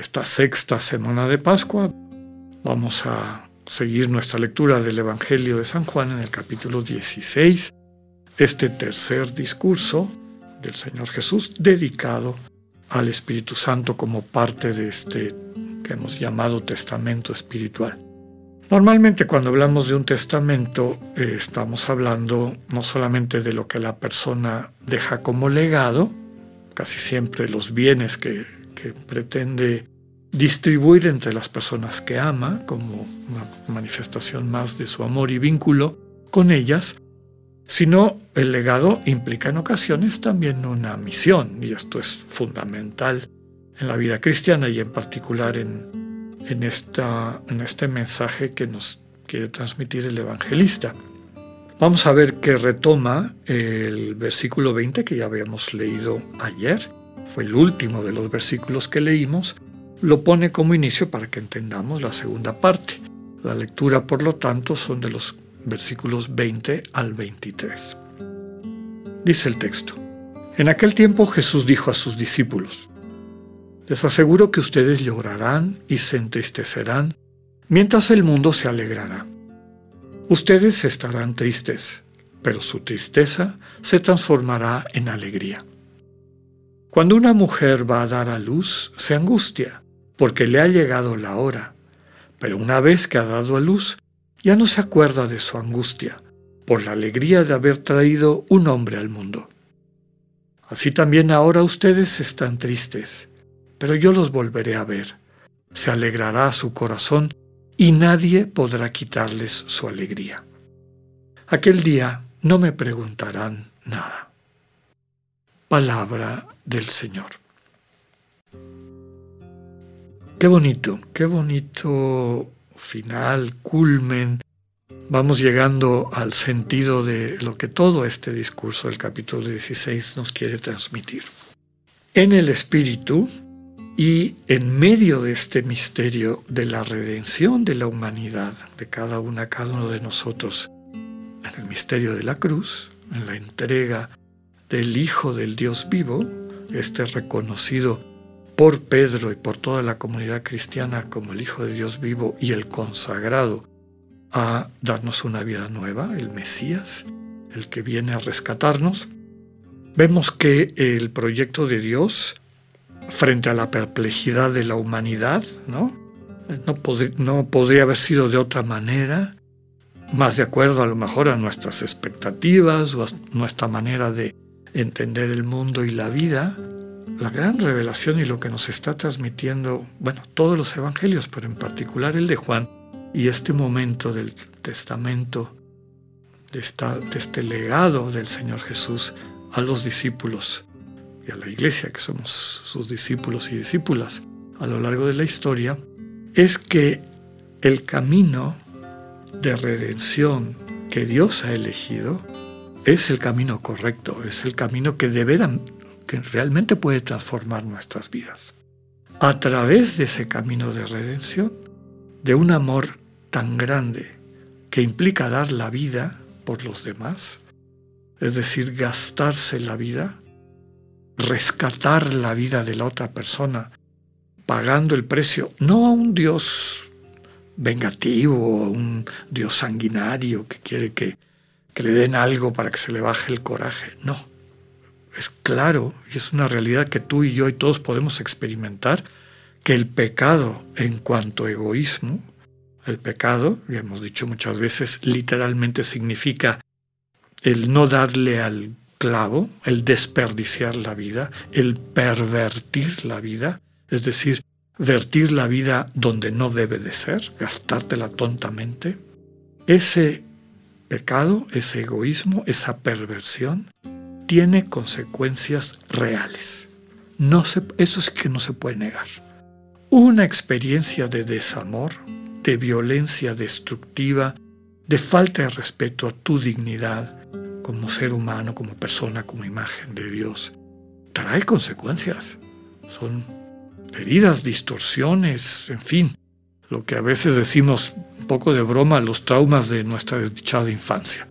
esta sexta semana de Pascua. Vamos a seguir nuestra lectura del Evangelio de San Juan en el capítulo 16, este tercer discurso del Señor Jesús dedicado al Espíritu Santo como parte de este que hemos llamado testamento espiritual. Normalmente cuando hablamos de un testamento eh, estamos hablando no solamente de lo que la persona deja como legado, casi siempre los bienes que, que pretende distribuir entre las personas que ama como una manifestación más de su amor y vínculo con ellas, sino el legado implica en ocasiones también una misión, y esto es fundamental en la vida cristiana y en particular en, en, esta, en este mensaje que nos quiere transmitir el evangelista. Vamos a ver que retoma el versículo 20 que ya habíamos leído ayer, fue el último de los versículos que leímos, lo pone como inicio para que entendamos la segunda parte. La lectura, por lo tanto, son de los versículos 20 al 23. Dice el texto, En aquel tiempo Jesús dijo a sus discípulos, les aseguro que ustedes llorarán y se entristecerán, mientras el mundo se alegrará. Ustedes estarán tristes, pero su tristeza se transformará en alegría. Cuando una mujer va a dar a luz, se angustia, porque le ha llegado la hora, pero una vez que ha dado a luz, ya no se acuerda de su angustia, por la alegría de haber traído un hombre al mundo. Así también ahora ustedes están tristes, pero yo los volveré a ver. Se alegrará su corazón y nadie podrá quitarles su alegría. Aquel día no me preguntarán nada. Palabra del Señor. Qué bonito, qué bonito final, culmen. Vamos llegando al sentido de lo que todo este discurso del capítulo 16 nos quiere transmitir. En el Espíritu, y en medio de este misterio de la redención de la humanidad, de cada una, cada uno de nosotros, en el misterio de la cruz, en la entrega del Hijo del Dios vivo, este reconocido por Pedro y por toda la comunidad cristiana como el Hijo de Dios vivo y el consagrado a darnos una vida nueva, el Mesías, el que viene a rescatarnos, vemos que el proyecto de Dios frente a la perplejidad de la humanidad, ¿no? No, podría haber sido de otra manera, más de acuerdo a lo mejor a nuestras expectativas o nuestra manera de entender el mundo y la vida. La gran revelación y lo que nos está transmitiendo, bueno, todos los evangelios, pero en particular el de Juan y este momento del testamento, de, esta, de este legado del Señor Jesús a los discípulos y a la iglesia, que somos sus discípulos y discípulas a lo largo de la historia, es que el camino de redención que Dios ha elegido es el camino correcto, es el camino que deberán, que realmente puede transformar nuestras vidas. A través de ese camino de redención, de un amor tan grande que implica dar la vida por los demás, es decir, gastarse la vida, rescatar la vida de la otra persona, pagando el precio, no a un Dios vengativo, a un Dios sanguinario que quiere que, que le den algo para que se le baje el coraje, no. Es claro y es una realidad que tú y yo y todos podemos experimentar que el pecado en cuanto a egoísmo, el pecado, ya hemos dicho muchas veces, literalmente significa el no darle al clavo, el desperdiciar la vida, el pervertir la vida, es decir, vertir la vida donde no debe de ser, gastártela tontamente, ese pecado, ese egoísmo, esa perversión, tiene consecuencias reales. No eso es que no se puede negar. una experiencia de desamor, de violencia destructiva, de falta de respeto a tu dignidad como ser humano, como persona, como imagen de Dios, trae consecuencias. Son heridas, distorsiones, en fin, lo que a veces decimos un poco de broma, los traumas de nuestra desdichada infancia.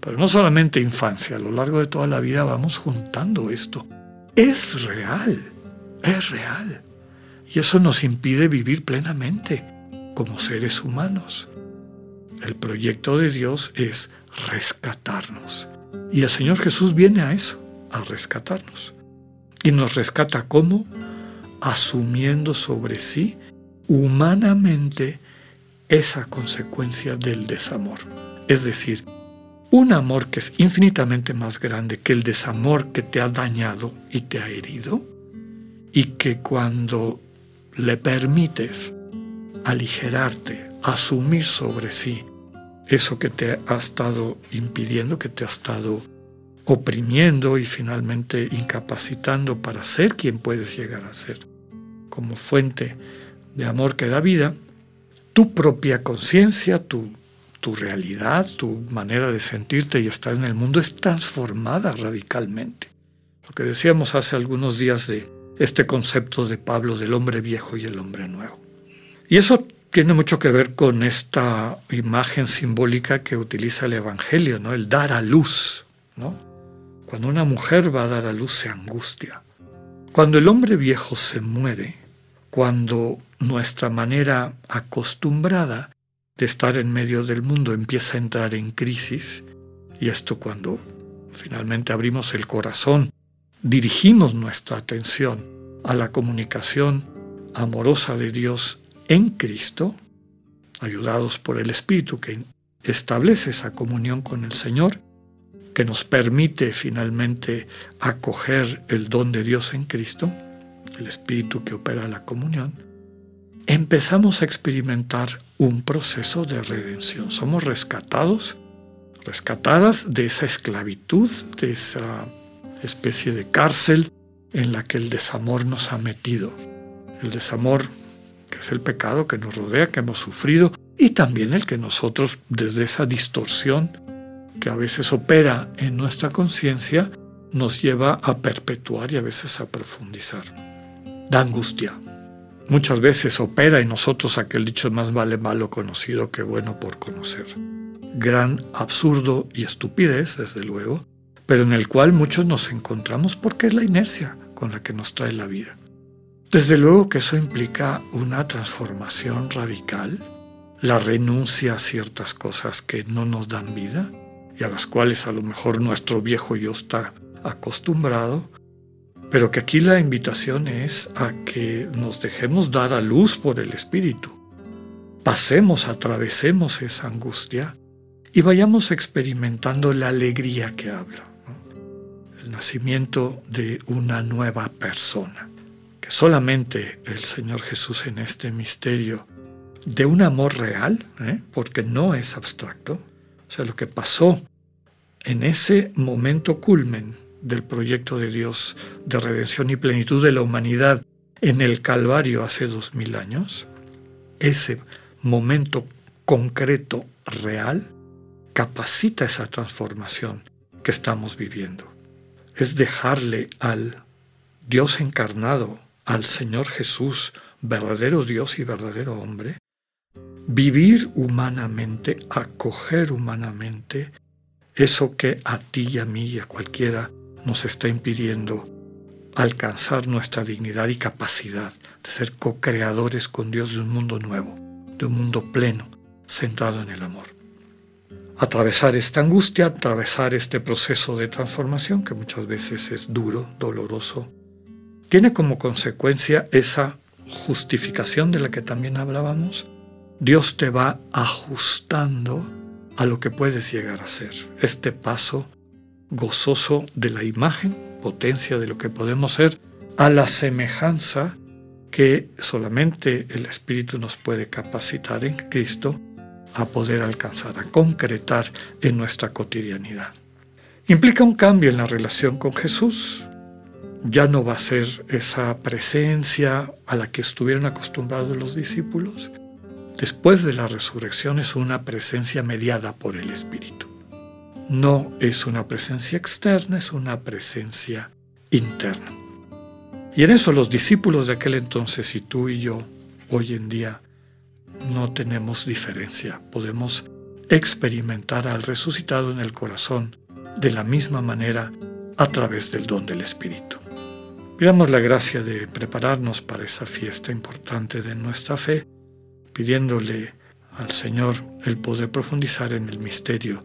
Pero no solamente infancia, a lo largo de toda la vida vamos juntando esto. Es real, es real. Y eso nos impide vivir plenamente como seres humanos. El proyecto de Dios es rescatarnos. Y el Señor Jesús viene a eso, a rescatarnos. Y nos rescata cómo? Asumiendo sobre sí humanamente esa consecuencia del desamor. Es decir, un amor que es infinitamente más grande que el desamor que te ha dañado y te ha herido, y que cuando le permites aligerarte, asumir sobre sí eso que te ha estado impidiendo, que te ha estado oprimiendo y finalmente incapacitando para ser quien puedes llegar a ser, como fuente de amor que da vida, tu propia conciencia, tu, tu realidad, tu manera de sentirte y estar en el mundo es transformada radicalmente. Lo que decíamos hace algunos días de este concepto de Pablo del hombre viejo y el hombre nuevo. Y eso tiene mucho que ver con esta imagen simbólica que utiliza el Evangelio, ¿no? El dar a luz, ¿no? Cuando una mujer va a dar a luz se angustia. Cuando el hombre viejo se muere, cuando nuestra manera acostumbrada de estar en medio del mundo empieza a entrar en crisis, y esto cuando finalmente abrimos el corazón, dirigimos nuestra atención a la comunicación amorosa de Dios en Cristo, ayudados por el Espíritu que establece esa comunión con el Señor, que nos permite finalmente acoger el don de Dios en Cristo, el Espíritu que opera la comunión, empezamos a experimentar un proceso de redención. Somos rescatados, rescatadas de esa esclavitud, de esa especie de cárcel en la que el desamor nos ha metido. El desamor que es el pecado que nos rodea, que hemos sufrido, y también el que nosotros, desde esa distorsión que a veces opera en nuestra conciencia, nos lleva a perpetuar y a veces a profundizar. Da angustia. Muchas veces opera en nosotros aquel dicho más vale malo conocido que bueno por conocer. Gran absurdo y estupidez, desde luego, pero en el cual muchos nos encontramos porque es la inercia con la que nos trae la vida. Desde luego que eso implica una transformación radical, la renuncia a ciertas cosas que no nos dan vida y a las cuales a lo mejor nuestro viejo yo está acostumbrado, pero que aquí la invitación es a que nos dejemos dar a luz por el Espíritu, pasemos, atravesemos esa angustia y vayamos experimentando la alegría que habla, el nacimiento de una nueva persona. Solamente el Señor Jesús en este misterio de un amor real, ¿eh? porque no es abstracto, o sea, lo que pasó en ese momento culmen del proyecto de Dios de redención y plenitud de la humanidad en el Calvario hace dos mil años, ese momento concreto, real, capacita esa transformación que estamos viviendo. Es dejarle al Dios encarnado al Señor Jesús, verdadero Dios y verdadero hombre, vivir humanamente, acoger humanamente eso que a ti y a mí y a cualquiera nos está impidiendo alcanzar nuestra dignidad y capacidad de ser co-creadores con Dios de un mundo nuevo, de un mundo pleno, centrado en el amor. Atravesar esta angustia, atravesar este proceso de transformación que muchas veces es duro, doloroso, tiene como consecuencia esa justificación de la que también hablábamos. Dios te va ajustando a lo que puedes llegar a ser. Este paso gozoso de la imagen, potencia de lo que podemos ser, a la semejanza que solamente el Espíritu nos puede capacitar en Cristo a poder alcanzar, a concretar en nuestra cotidianidad. Implica un cambio en la relación con Jesús, ya no va a ser esa presencia a la que estuvieron acostumbrados los discípulos. Después de la resurrección es una presencia mediada por el Espíritu. No es una presencia externa, es una presencia interna. Y en eso los discípulos de aquel entonces y tú y yo hoy en día no tenemos diferencia. Podemos experimentar al resucitado en el corazón de la misma manera a través del don del Espíritu. Pidamos la gracia de prepararnos para esa fiesta importante de nuestra fe, pidiéndole al Señor el poder profundizar en el misterio